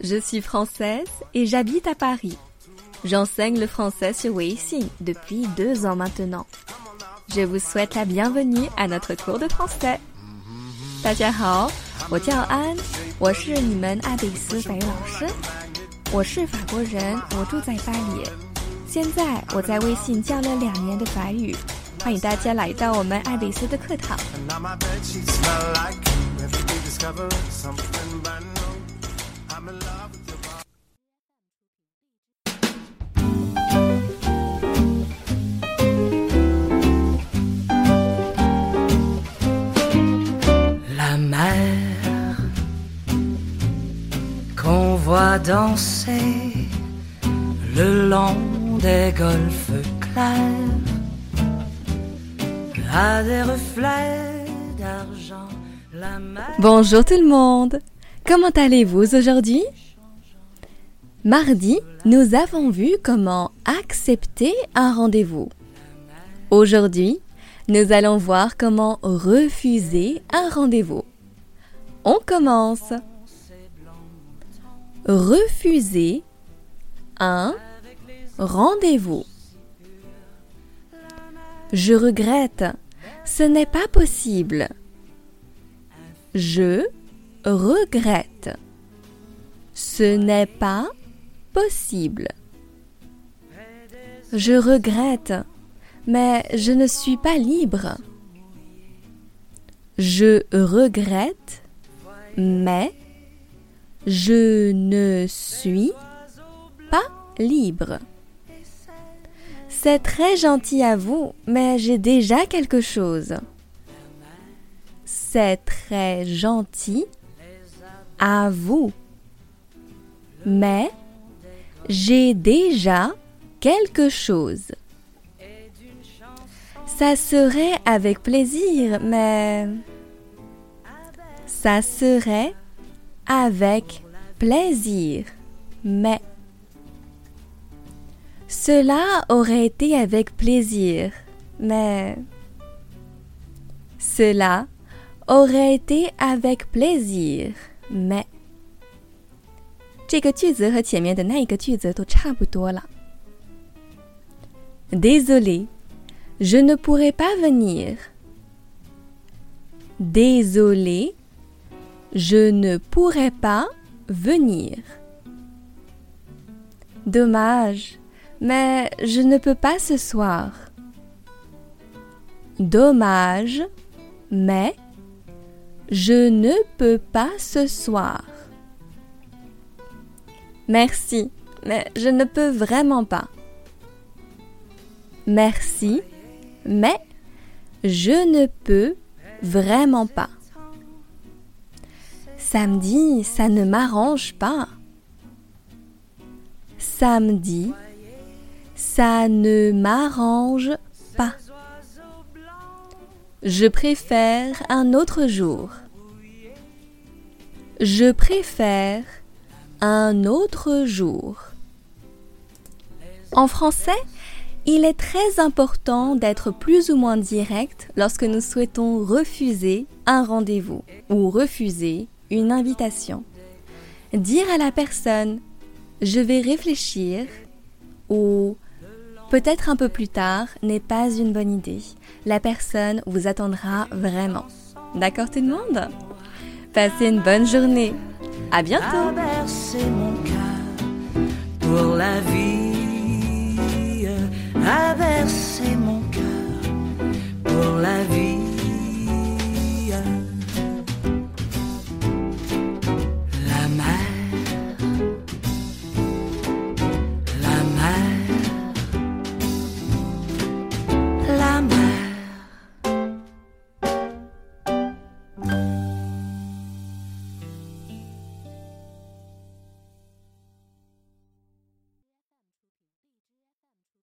Je suis française et j'habite à Paris. J'enseigne le français sur Weixin depuis deux ans maintenant. Je vous souhaite la bienvenue à notre cours de français. 大家好，我叫安，我是你们爱贝斯法语老师。我是法国人，我住在巴黎。现在我在微信教了两年的法语，欢迎大家来到我们爱贝斯的课堂。Danser le long des golfes clairs a des reflets d'argent. Bonjour tout le monde Comment allez-vous aujourd'hui? Mardi, nous avons vu comment accepter un rendez-vous. Aujourd'hui, nous allons voir comment refuser un rendez-vous. On commence. Refuser un rendez-vous. Je regrette. Ce n'est pas possible. Je regrette. Ce n'est pas possible. Je regrette, mais je ne suis pas libre. Je regrette, mais je ne suis pas libre. C'est très gentil à vous, mais j'ai déjà quelque chose. C'est très gentil à vous. Mais j'ai déjà quelque chose. Ça serait avec plaisir, mais... Ça serait avec plaisir, mais... Cela aurait été avec plaisir, mais... Cela aurait été avec plaisir, mais... 这个句子和前面的那一个句子都差不多了。Désolé, je ne pourrai pas venir. Désolé, je ne pourrai pas venir. Dommage, mais je ne peux pas ce soir. Dommage, mais je ne peux pas ce soir. Merci, mais je ne peux vraiment pas. Merci, mais je ne peux vraiment pas. Samedi, ça ne m'arrange pas. Samedi, ça ne m'arrange pas. Je préfère un autre jour. Je préfère un autre jour. En français, il est très important d'être plus ou moins direct lorsque nous souhaitons refuser un rendez-vous ou refuser une invitation. Dire à la personne je vais réfléchir ou peut-être un peu plus tard n'est pas une bonne idée. La personne vous attendra vraiment. D'accord tout le monde? Passez une bonne journée. À bientôt.